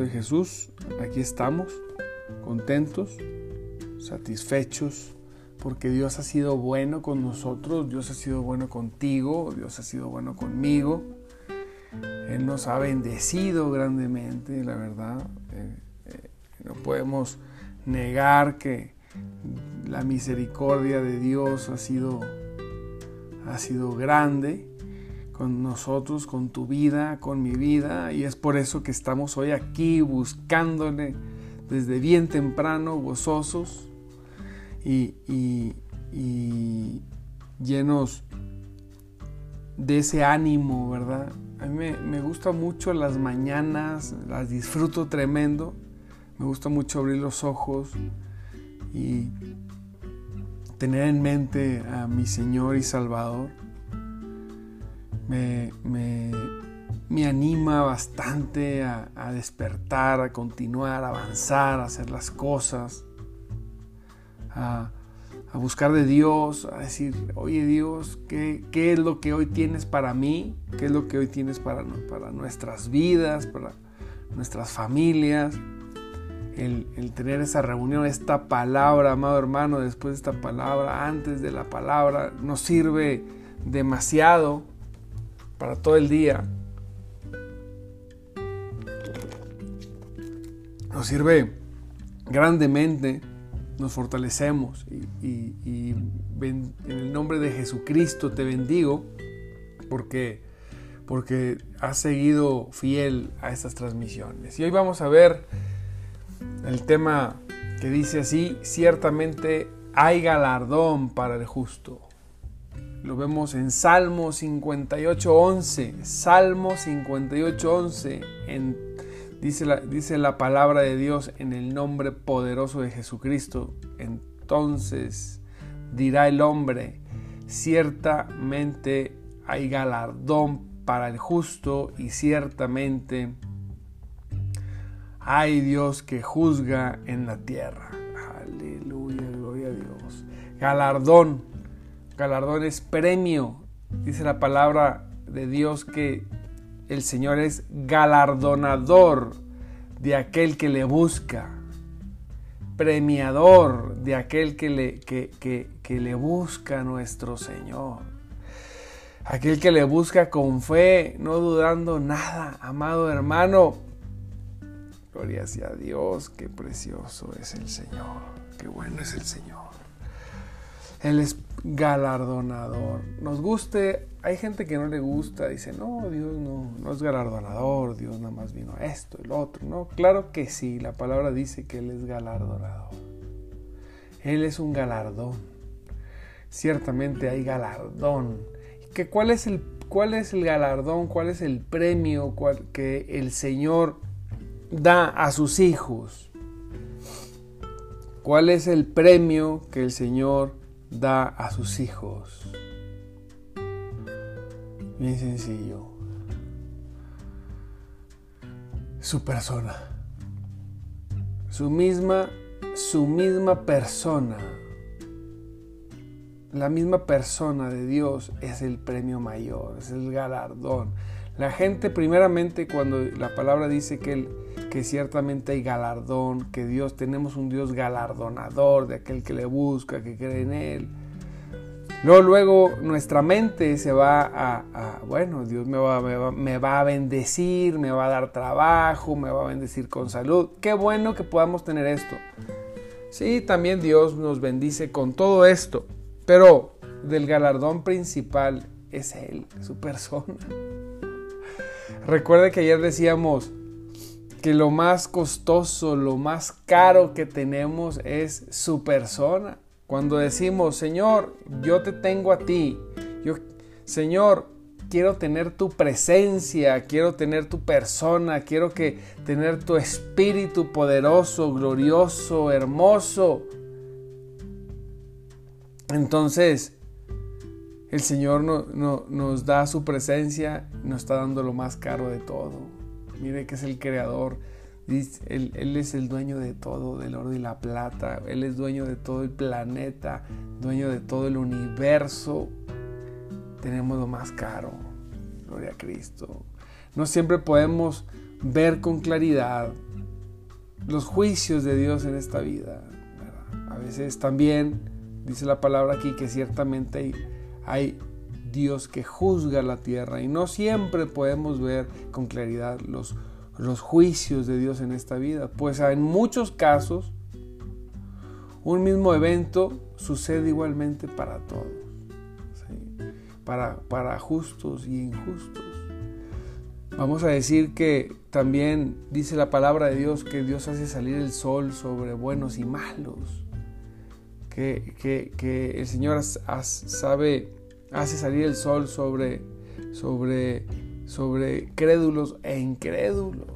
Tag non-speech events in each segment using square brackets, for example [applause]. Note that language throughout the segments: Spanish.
de Jesús, aquí estamos, contentos, satisfechos, porque Dios ha sido bueno con nosotros, Dios ha sido bueno contigo, Dios ha sido bueno conmigo. Él nos ha bendecido grandemente, la verdad. Eh, eh, no podemos negar que la misericordia de Dios ha sido, ha sido grande con nosotros, con tu vida, con mi vida, y es por eso que estamos hoy aquí buscándole desde bien temprano, gozosos y, llenos de ese ánimo, ¿verdad? A mí me, me gusta mucho las mañanas, las disfruto tremendo, me gusta mucho abrir los ojos y tener en mente a mi Señor y Salvador me, me, anima bastante a, despertar, a continuar, a avanzar, a hacer las cosas, a, buscar de Dios, a decir, oye Dios, ¿qué, ¿qué, es lo que hoy tienes para mí? ¿Qué es lo que hoy tienes para, para nuestras vidas, para nuestras familias? El, el, tener esa reunión, esta palabra, amado hermano, después de esta palabra, antes de la palabra, nos sirve demasiado para todo el día. Nos sirve grandemente, nos fortalecemos y, en el nombre de Jesucristo te bendigo porque, porque has seguido fiel a estas transmisiones. Y hoy vamos a ver el tema que dice así, ciertamente hay galardón para el justo. Lo vemos en Salmo 58.11. Salmo 58.11. En, dice, la, dice la palabra de Dios en el nombre poderoso de Jesucristo. Entonces dirá el hombre, ciertamente hay galardón para el justo y ciertamente hay Dios que juzga en la tierra. Aleluya, gloria a Dios. Galardón Galardón es premio. Dice la palabra de Dios que el Señor es galardonador de aquel que le busca, premiador de aquel que le, que, que le busca a nuestro Señor. Aquel que le busca con fe, no dudando nada, amado hermano. Gloria sea a Dios, qué precioso es el Señor, qué bueno es el Señor. Él es galardonador. Nos guste, hay gente que no le gusta, dice, no, Dios no, no es galardonador, Dios nada más vino a esto, el otro. No, claro que sí, la palabra dice que Él es galardonador. Él es un galardón. Ciertamente hay galardón. ¿Que cuál, es el, ¿Cuál es el galardón? ¿Cuál es el premio que el Señor da a sus hijos? ¿Cuál es el premio que el Señor da a sus hijos. Bien sencillo. Su persona. Su misma, su misma persona. La misma persona de Dios es el premio mayor, es el galardón. La gente primeramente cuando la palabra dice que, que ciertamente hay galardón, que Dios, tenemos un Dios galardonador de aquel que le busca, que cree en Él. Luego, luego nuestra mente se va a, bueno, Dios me va, me, va, me va a bendecir, me va a dar trabajo, me va a bendecir con salud. Qué bueno que podamos tener esto. Sí, también Dios nos bendice con todo esto, pero del galardón principal es Él, su persona. [laughs] Recuerde que ayer decíamos que lo más costoso, lo más caro que tenemos es su persona. Cuando decimos, Señor, yo te tengo a ti, yo, Señor, quiero tener tu presencia, quiero tener tu persona, quiero que tener tu espíritu poderoso, glorioso, hermoso. Entonces, el Señor nos da su presencia, nos está dando lo más caro de todo. Mire que es el creador. Él, es el dueño de todo, del oro y la plata. Él es dueño de todo el planeta, dueño de todo el universo. Tenemos lo más caro. Gloria a Cristo. No siempre podemos ver con claridad los juicios de Dios en esta vida. A veces también dice la palabra aquí que ciertamente hay Dios que juzga la tierra y no siempre podemos ver con claridad los, los juicios de Dios en esta vida, pues en muchos casos un mismo evento sucede igualmente para todos, para, para justos y injustos. Vamos a decir que también dice la palabra de Dios que Dios hace salir el sol sobre buenos y malos. Que, que, el Señor sabe, hace salir el sol sobre, sobre, sobre crédulos e incrédulos.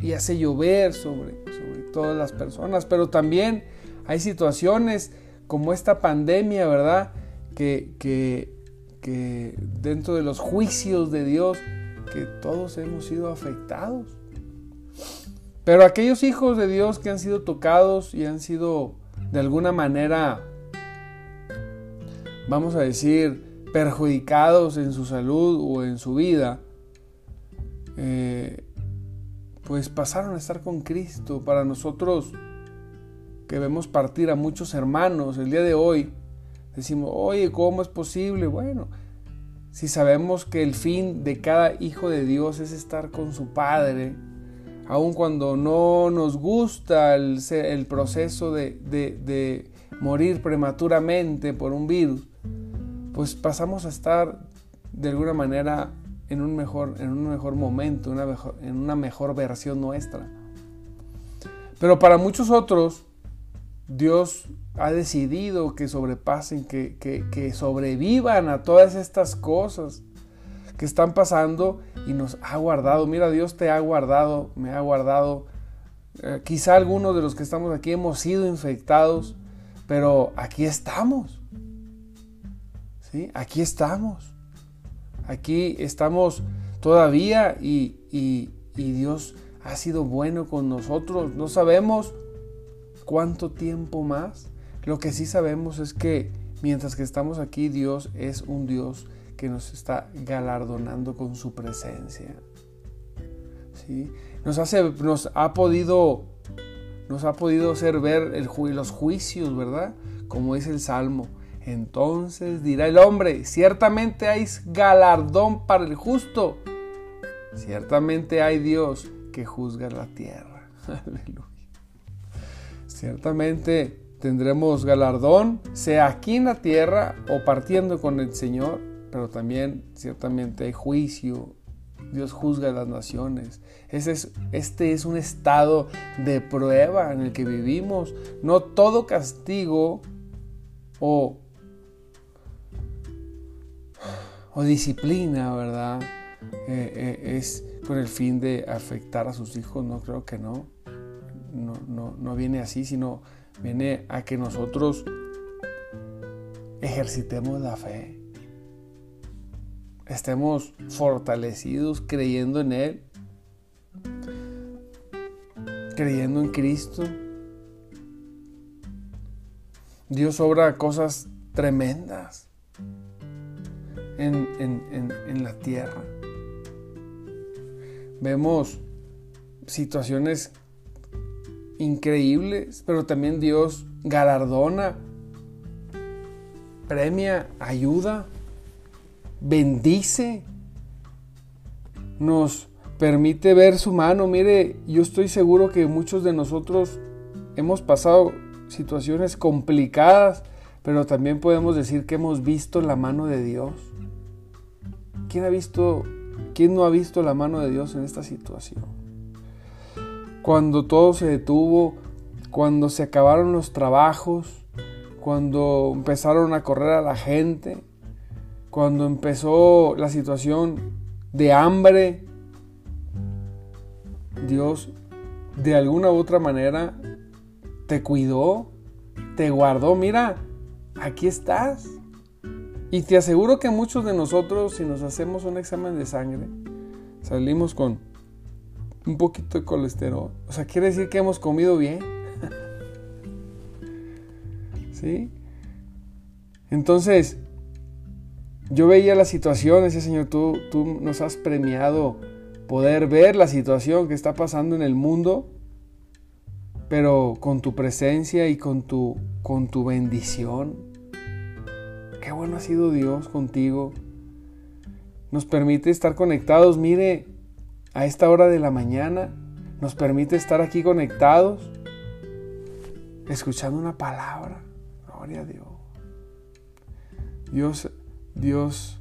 Y hace llover sobre, sobre todas las personas. Pero también hay situaciones como esta pandemia, ¿verdad? Que, que que dentro de los juicios de Dios, que todos hemos sido afectados. Pero aquellos hijos de Dios que han sido tocados y han sido de alguna manera, vamos a decir, perjudicados en su salud o en su vida, eh, pues pasaron a estar con Cristo. Para nosotros que vemos partir a muchos hermanos el día de hoy, Decimos, oye, ¿cómo es posible? Bueno, si sabemos que el fin de cada hijo de Dios es estar con su Padre, aun cuando no nos gusta el, proceso de, de, morir prematuramente por un virus, pues pasamos a estar de alguna manera en un mejor, en un mejor momento, una mejor, en una mejor versión nuestra. Pero para muchos otros, Dios ha decidido que sobrepasen, que, que, sobrevivan a todas estas cosas que están pasando y nos ha guardado. Mira, Dios te ha guardado, me ha guardado. Eh, quizá algunos de los que estamos aquí hemos sido infectados, pero aquí estamos. Aquí estamos. Aquí estamos todavía y, Dios ha sido bueno con nosotros. No sabemos cuánto tiempo más. Lo que sí sabemos es que mientras que estamos aquí, Dios es un Dios que nos está galardonando con su presencia. ¿Sí? Nos, ha podido nos ha podido hacer ver los juicios, ¿verdad? Como dice el Salmo. Entonces dirá el hombre, ciertamente hay galardón para el justo. Ciertamente hay Dios que juzga la tierra. [laughs] Aleluya. Ciertamente tendremos galardón, sea aquí en la tierra o partiendo con el Señor, pero también ciertamente hay juicio. Dios juzga a las naciones. Ese es, este es un estado de prueba en el que vivimos. No todo castigo o, o disciplina, ¿verdad? Eh, eh, es con el fin de afectar a sus hijos. No creo que no no, no, viene así, sino viene a que nosotros ejercitemos la fe. Estemos fortalecidos creyendo en Él, creyendo en Cristo. Dios obra cosas tremendas en, la tierra. Vemos situaciones increíbles, pero también Dios galardona, premia, ayuda, bendice, nos permite ver su mano. Mire, yo estoy seguro que muchos de nosotros hemos pasado situaciones complicadas, pero también podemos decir que hemos visto la mano de Dios. ¿Quién ha visto, quién no ha visto la mano de Dios en esta situación? cuando todo se detuvo, cuando se acabaron los trabajos, cuando empezaron a correr a la gente, cuando empezó la situación de hambre, Dios de alguna u otra manera te cuidó, te guardó. Mira, aquí estás. Y te aseguro que muchos de nosotros, si nos hacemos un examen de sangre, salimos con un poquito de colesterol. O sea, quiere decir que hemos comido bien. [laughs] ¿Sí? Entonces, yo veía la situación, ese Señor, tú, tú nos has premiado poder ver la situación que está pasando en el mundo, pero con tu presencia y con tu, con tu bendición. Qué bueno ha sido Dios contigo. Nos permite estar conectados, mire, a esta hora de la mañana. Nos permite estar aquí conectados, escuchando una palabra. Gloria a Dios. Dios, Dios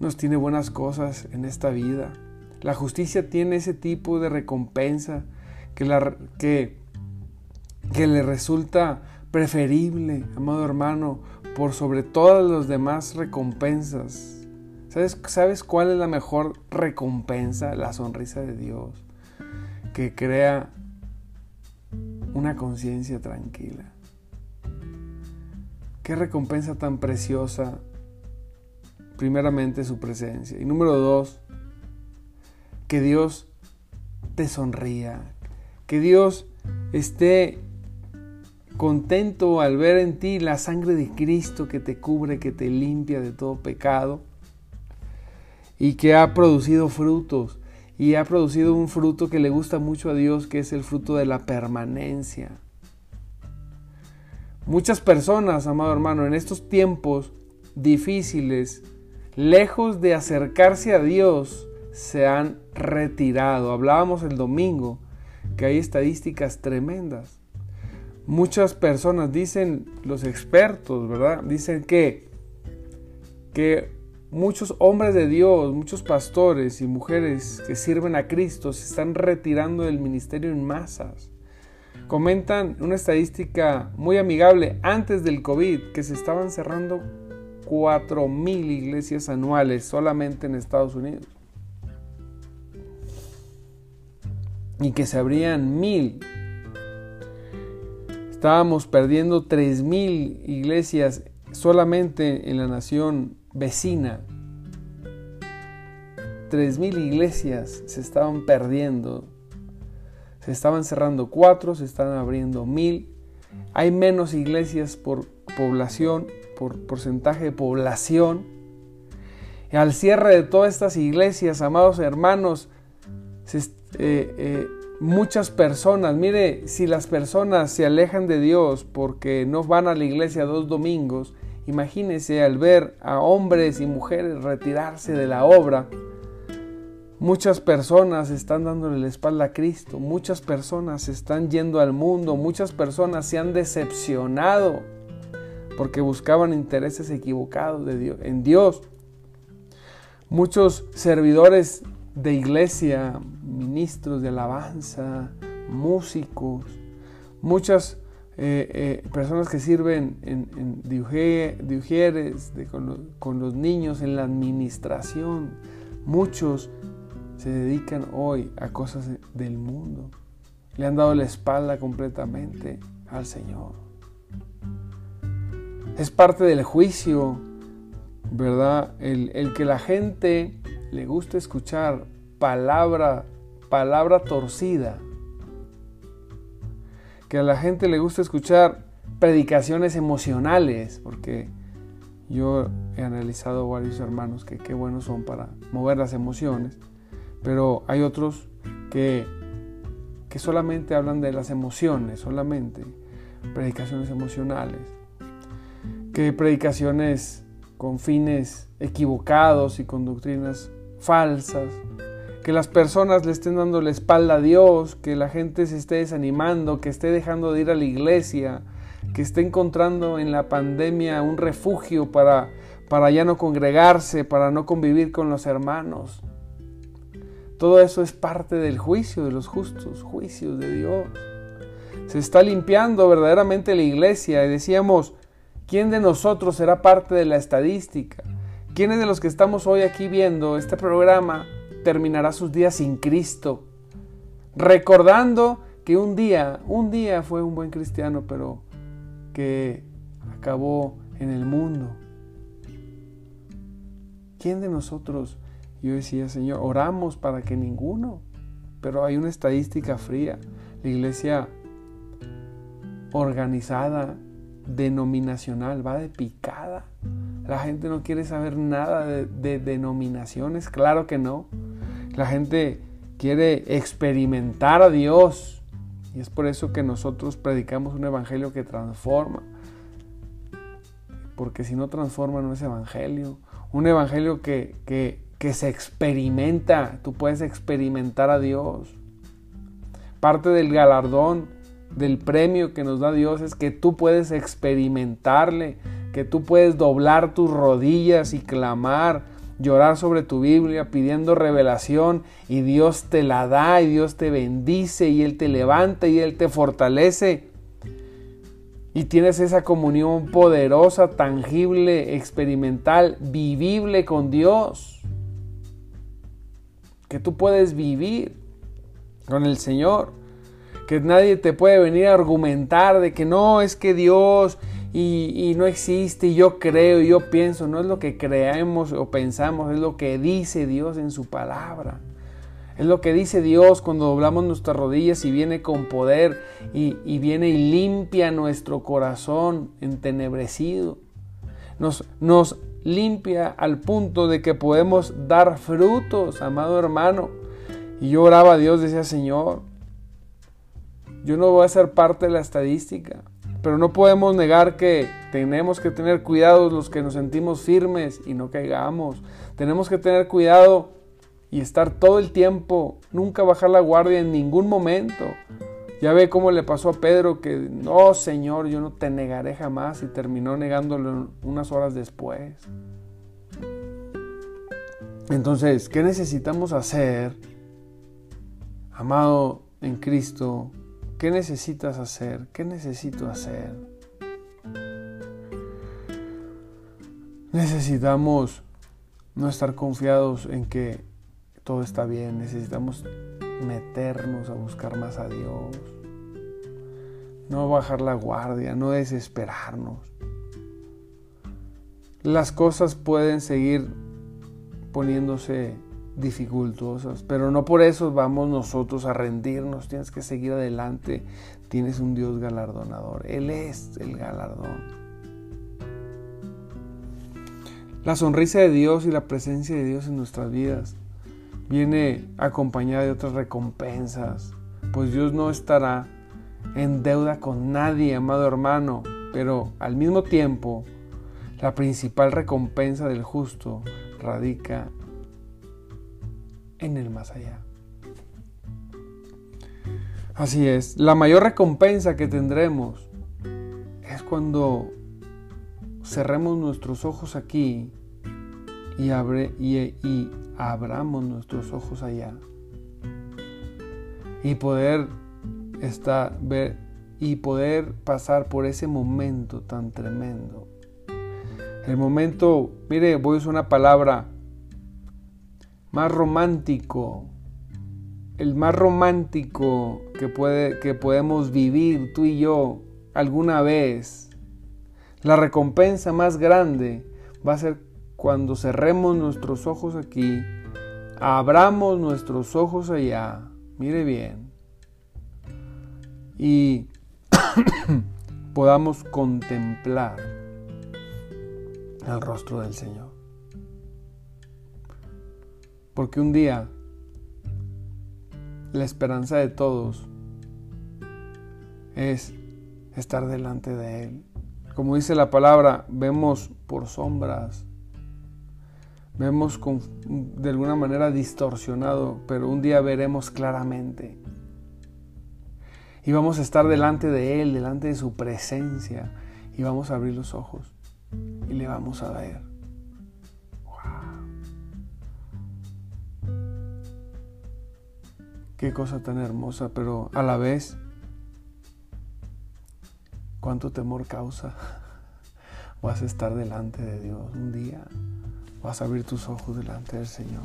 nos tiene buenas cosas en esta vida. La justicia tiene ese tipo de recompensa que, que le resulta preferible, amado hermano, por sobre todas las demás recompensas. ¿Sabes, ¿Sabes cuál es la mejor recompensa? La sonrisa de Dios, que crea una conciencia tranquila. Qué recompensa tan preciosa. Primeramente su presencia. Y número dos, que Dios te sonría, que Dios esté contento al ver en ti la sangre de Cristo que te cubre, que te limpia de todo pecado y que ha producido frutos y ha producido un fruto que le gusta mucho a Dios, que es el fruto de la permanencia. Muchas personas, amado hermano, en estos tiempos difíciles, lejos de acercarse a Dios, se han retirado. Hablábamos el domingo que hay estadísticas tremendas. Muchas personas dicen, los expertos, ¿verdad? Dicen que, que muchos hombres de Dios, muchos pastores y mujeres que sirven a Cristo se están retirando del ministerio en masas. Comentan una estadística muy amigable antes del COVID que se estaban cerrando 4.000 iglesias anuales solamente en Estados Unidos. y que se abrían mil. Estábamos perdiendo tres mil iglesias solamente en la nación vecina. Tres mil iglesias se estaban perdiendo. Se estaban cerrando cuatro, se están abriendo mil. Hay menos iglesias por población, por porcentaje de población. Al cierre de todas estas iglesias, amados hermanos, se, eh, eh, muchas personas, mire, si las personas se alejan de Dios porque no van a la iglesia dos domingos, imagínese al ver a hombres y mujeres retirarse de la obra. Muchas personas están dándole la espalda a Cristo, muchas personas están yendo al mundo, muchas personas se han decepcionado porque buscaban intereses equivocados de Dios, en Dios. Muchos servidores de iglesia, ministros de alabanza, músicos, muchas eh, eh, personas que sirven en, en diugieres, con, los niños, en la administración. Muchos se dedican hoy a cosas del mundo. Le han dado la espalda completamente al Señor. Es parte del juicio, ¿verdad? El, el que la gente le gusta escuchar palabra, palabra torcida. Que a la gente le gusta escuchar predicaciones emocionales, porque yo he analizado varios hermanos que qué buenos son para mover las emociones, pero hay otros que, que solamente hablan de las emociones, solamente predicaciones emocionales, que predicaciones con fines equivocados y con doctrinas falsas, que las personas le estén dando la espalda a Dios, que la gente se esté desanimando, que esté dejando de ir a la iglesia, que esté encontrando en la pandemia un refugio para, para ya no congregarse, para no convivir con los hermanos. Todo eso es parte del juicio de los justos, juicios de Dios. Se está limpiando verdaderamente la iglesia y decíamos, ¿quién de nosotros será parte de la estadística? ¿Quiénes de los que estamos hoy aquí viendo este programa terminará sus días sin Cristo? Recordando que un día, un día fue un buen cristiano, pero que acabó en el mundo. ¿Quién de nosotros? Yo decía, Señor, oramos para que ninguno, pero hay una estadística fría. La iglesia organizada, denominacional, va de picada. La gente no quiere saber nada de, denominaciones, claro que no. La gente quiere experimentar a Dios. Y es por eso que nosotros predicamos un evangelio que transforma. Porque si no transforma no es evangelio. Un evangelio que, que, que se experimenta. Tú puedes experimentar a Dios. Parte del galardón, del premio que nos da Dios es que tú puedes experimentarle, que tú puedes doblar tus rodillas y clamar, llorar sobre tu Biblia pidiendo revelación y Dios te la da y Dios te bendice y Él te levanta y Él te fortalece. Y tienes esa comunión poderosa, tangible, experimental, vivible con Dios. Que tú puedes vivir con el Señor. Que nadie te puede venir a argumentar de que no, es que Dios y, no existe y yo creo y yo pienso. No es lo que creemos o pensamos, es lo que dice Dios en su palabra. Es lo que dice Dios cuando doblamos nuestras rodillas y viene con poder y, viene y limpia nuestro corazón entenebrecido. Nos, nos limpia al punto de que podemos dar frutos, amado hermano. Y yo oraba a Dios, decía Señor, yo no voy a ser parte de la estadística, pero no podemos negar que tenemos que tener cuidado los que nos sentimos firmes y no caigamos. Tenemos que tener cuidado y estar todo el tiempo, nunca bajar la guardia en ningún momento. Ya ve cómo le pasó a Pedro que, no, Señor, yo no te negaré jamás y terminó negándolo unas horas después. Entonces, ¿qué necesitamos hacer, amado en Cristo? ¿Qué necesitas hacer? ¿Qué necesito hacer? Necesitamos no estar confiados en que todo está bien. Necesitamos meternos a buscar más a Dios. No bajar la guardia, no desesperarnos. Las cosas pueden seguir poniéndose dificultosas, pero no por eso vamos nosotros a rendirnos, tienes que seguir adelante, tienes un Dios galardonador, Él es el galardón. La sonrisa de Dios y la presencia de Dios en nuestras vidas viene acompañada de otras recompensas, pues Dios no estará en deuda con nadie, amado hermano, pero al mismo tiempo la principal recompensa del justo radica en el más allá. Así es, la mayor recompensa que tendremos es cuando cerremos nuestros ojos aquí y, abre, y, abramos nuestros ojos allá. Y poder estar, ver, y poder pasar por ese momento tan tremendo. El momento, mire, voy a usar una palabra más romántico, el más romántico que, puede, que podemos vivir tú y yo alguna vez, la recompensa más grande va a ser cuando cerremos nuestros ojos aquí, abramos nuestros ojos allá, mire bien, y [coughs] podamos contemplar el rostro del Señor. Porque un día la esperanza de todos es estar delante de Él. Como dice la palabra, vemos por sombras, vemos de alguna manera distorsionado, pero un día veremos claramente. Y vamos a estar delante de Él, delante de su presencia, y vamos a abrir los ojos y le vamos a ver. Qué cosa tan hermosa, pero a la vez, cuánto temor causa. [laughs] Vas a estar delante de Dios un día. Vas a abrir tus ojos delante del Señor.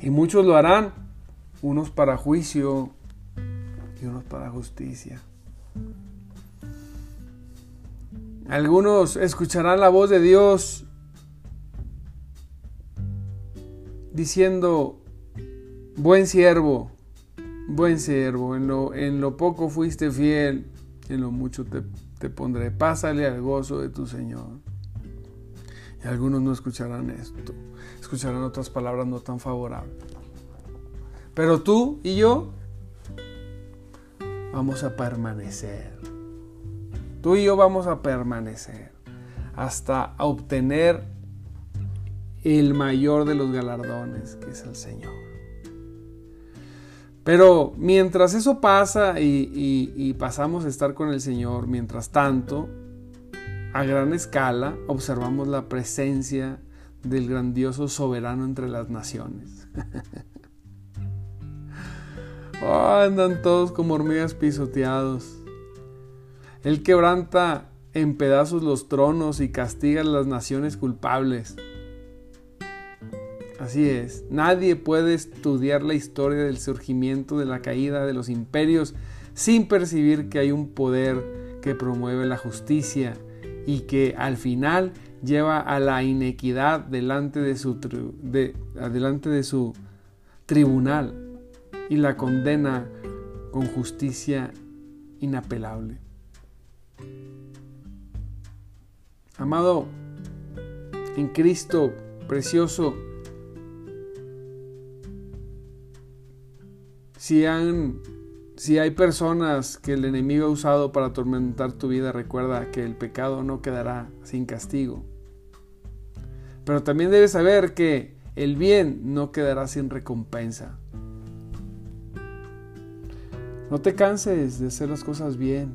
Y muchos lo harán, unos para juicio y unos para justicia. Algunos escucharán la voz de Dios diciendo, Buen siervo, buen siervo, en lo, en lo poco fuiste fiel, en lo mucho te, te pondré. Pásale al gozo de tu Señor. Y algunos no escucharán esto, escucharán otras palabras no tan favorables. Pero tú y yo vamos a permanecer. Tú y yo vamos a permanecer hasta obtener el mayor de los galardones, que es el Señor. Pero mientras eso pasa y, pasamos a estar con el Señor, mientras tanto, a gran escala, observamos la presencia del grandioso soberano entre las naciones. [laughs] Oh, andan todos como hormigas pisoteados. Él quebranta en pedazos los tronos y castiga a las naciones culpables. Así es, nadie puede estudiar la historia del surgimiento de la caída de los imperios sin percibir que hay un poder que promueve la justicia y que al final lleva a la inequidad delante de su, de su tribunal y la condena con justicia inapelable. Amado, en Cristo precioso, si, han, si hay personas que el enemigo ha usado para atormentar tu vida, recuerda que el pecado no quedará sin castigo. Pero también debes saber que el bien no quedará sin recompensa. No te canses de hacer las cosas bien.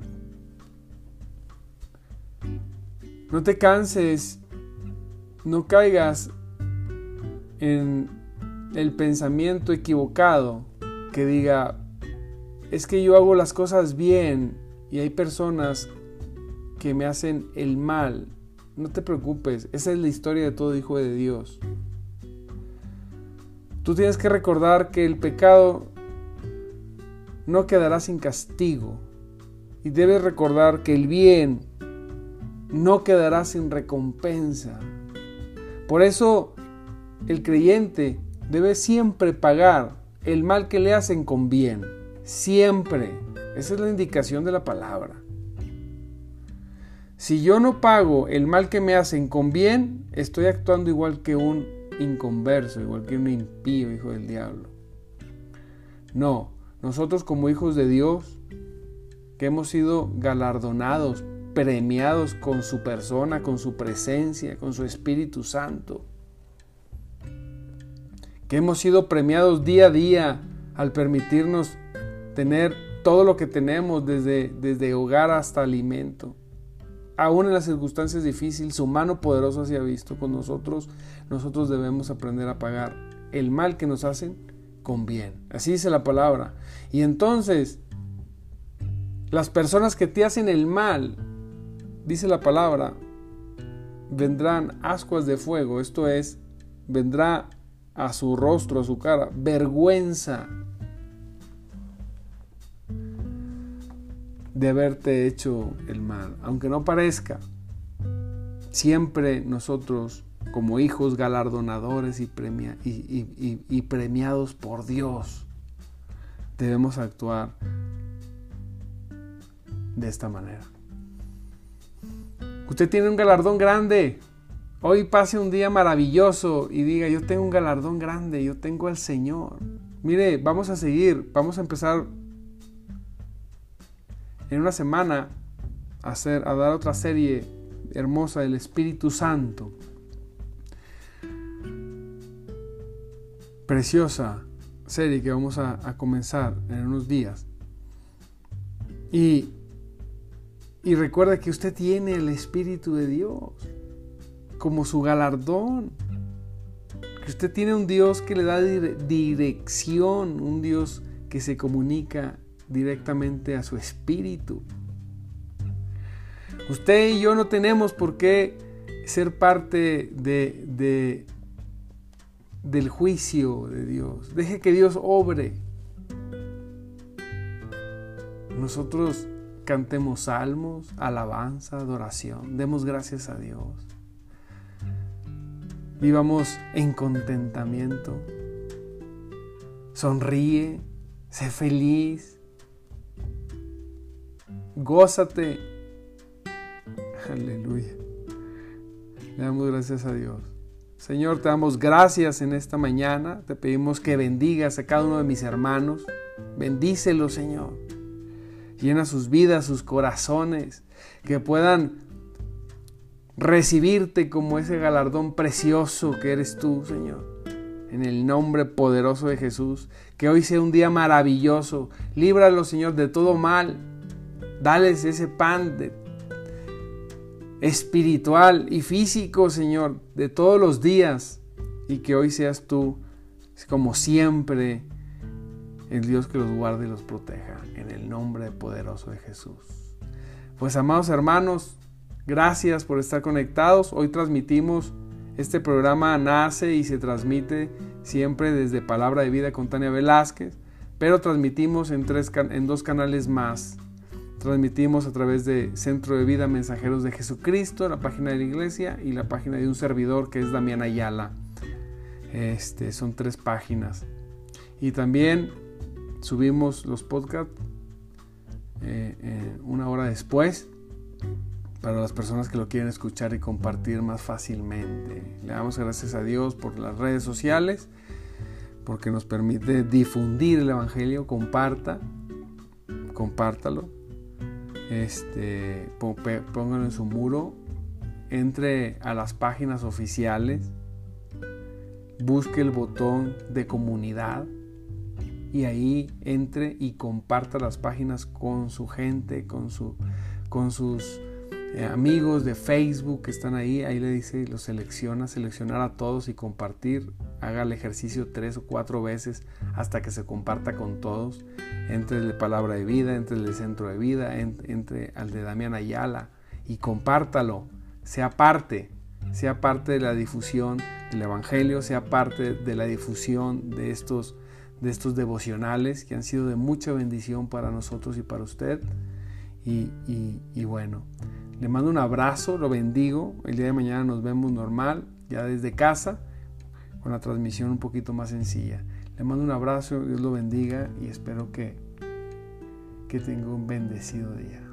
No te canses, no caigas en el pensamiento equivocado que diga, es que yo hago las cosas bien y hay personas que me hacen el mal. No te preocupes, esa es la historia de todo hijo de Dios. Tú tienes que recordar que el pecado no quedará sin castigo. Y debes recordar que el bien no quedará sin recompensa. Por eso el creyente debe siempre pagar el mal que le hacen con bien. Siempre. Esa es la indicación de la palabra. Si yo no pago el mal que me hacen con bien, estoy actuando igual que un inconverso, igual que un impío, hijo del diablo. No, nosotros como hijos de Dios, que hemos sido galardonados premiados con su persona, con su presencia, con su Espíritu Santo. Que hemos sido premiados día a día al permitirnos tener todo lo que tenemos desde, desde hogar hasta alimento. Aún en las circunstancias difíciles, su mano poderosa se ha visto con nosotros. Nosotros debemos aprender a pagar el mal que nos hacen con bien. Así dice la palabra. Y entonces, las personas que te hacen el mal, dice la palabra, vendrán ascuas de fuego, esto es, vendrá a su rostro, a su cara, vergüenza de haberte hecho el mal, aunque no parezca. Siempre nosotros, como hijos galardonadores y, y premiados por Dios, debemos actuar de esta manera. Usted tiene un galardón grande. Hoy pase un día maravilloso y diga, yo tengo un galardón grande, yo tengo al Señor. Mire, vamos a seguir, vamos a empezar en una semana a, hacer, a dar otra serie hermosa del Espíritu Santo. Preciosa serie que vamos a, a comenzar en unos días. Y y recuerda que usted tiene el Espíritu de Dios como su galardón. Que usted tiene un Dios que le da dirección, un Dios que se comunica directamente a su espíritu. Usted y yo no tenemos por qué ser parte de, de, del juicio de Dios. Deje que Dios obre. Nosotros Cantemos salmos, alabanza, adoración. Demos gracias a Dios. Vivamos en contentamiento. Sonríe, sé feliz. Gózate. Aleluya. Le damos gracias a Dios. Señor, te damos gracias en esta mañana. Te pedimos que bendigas a cada uno de mis hermanos. Bendícelos, Señor. Llena sus vidas, sus corazones, que puedan recibirte como ese galardón precioso que eres tú, Señor. En el nombre poderoso de Jesús, que hoy sea un día maravilloso. Líbralos, Señor, de todo mal. Dales ese pan espiritual y físico, Señor, de todos los días. Y que hoy seas tú, como siempre, el Dios que los guarde y los proteja. En el nombre poderoso de Jesús. Pues amados hermanos, gracias por estar conectados. Hoy transmitimos, este programa nace y se transmite siempre desde Palabra de Vida con Tania Velázquez, pero transmitimos en, tres, en dos canales más Transmitimos a través de Centro de Vida Mensajeros de Jesucristo, la página de la iglesia y la página de un servidor que es Damián Ayala. Este, son tres páginas. Y también subimos los podcasts eh, eh, una hora después para las personas que lo quieren escuchar y compartir más fácilmente. Le damos gracias a Dios por las redes sociales, porque nos permite difundir el Evangelio. Comparta, compártalo este, pónganlo en su muro, entre a las páginas oficiales, busque el botón de comunidad y ahí entre y comparta las páginas con su gente, con, su, con sus eh, amigos de Facebook que están ahí. Ahí le dice, lo selecciona, seleccionar a todos y compartir. Haga el ejercicio tres o cuatro veces hasta que se comparta con todos entre el de Palabra de Vida, entre el Centro de Vida, entre al de Damián Ayala y compártalo, sea parte, sea parte de la difusión del Evangelio, sea parte de la difusión de estos, de estos devocionales que han sido de mucha bendición para nosotros y para usted. Y bueno, le mando un abrazo, lo bendigo. El día de mañana nos vemos normal, ya desde casa, con la transmisión un poquito más sencilla. Le mando un abrazo, Dios lo bendiga y espero que, que tenga un bendecido día.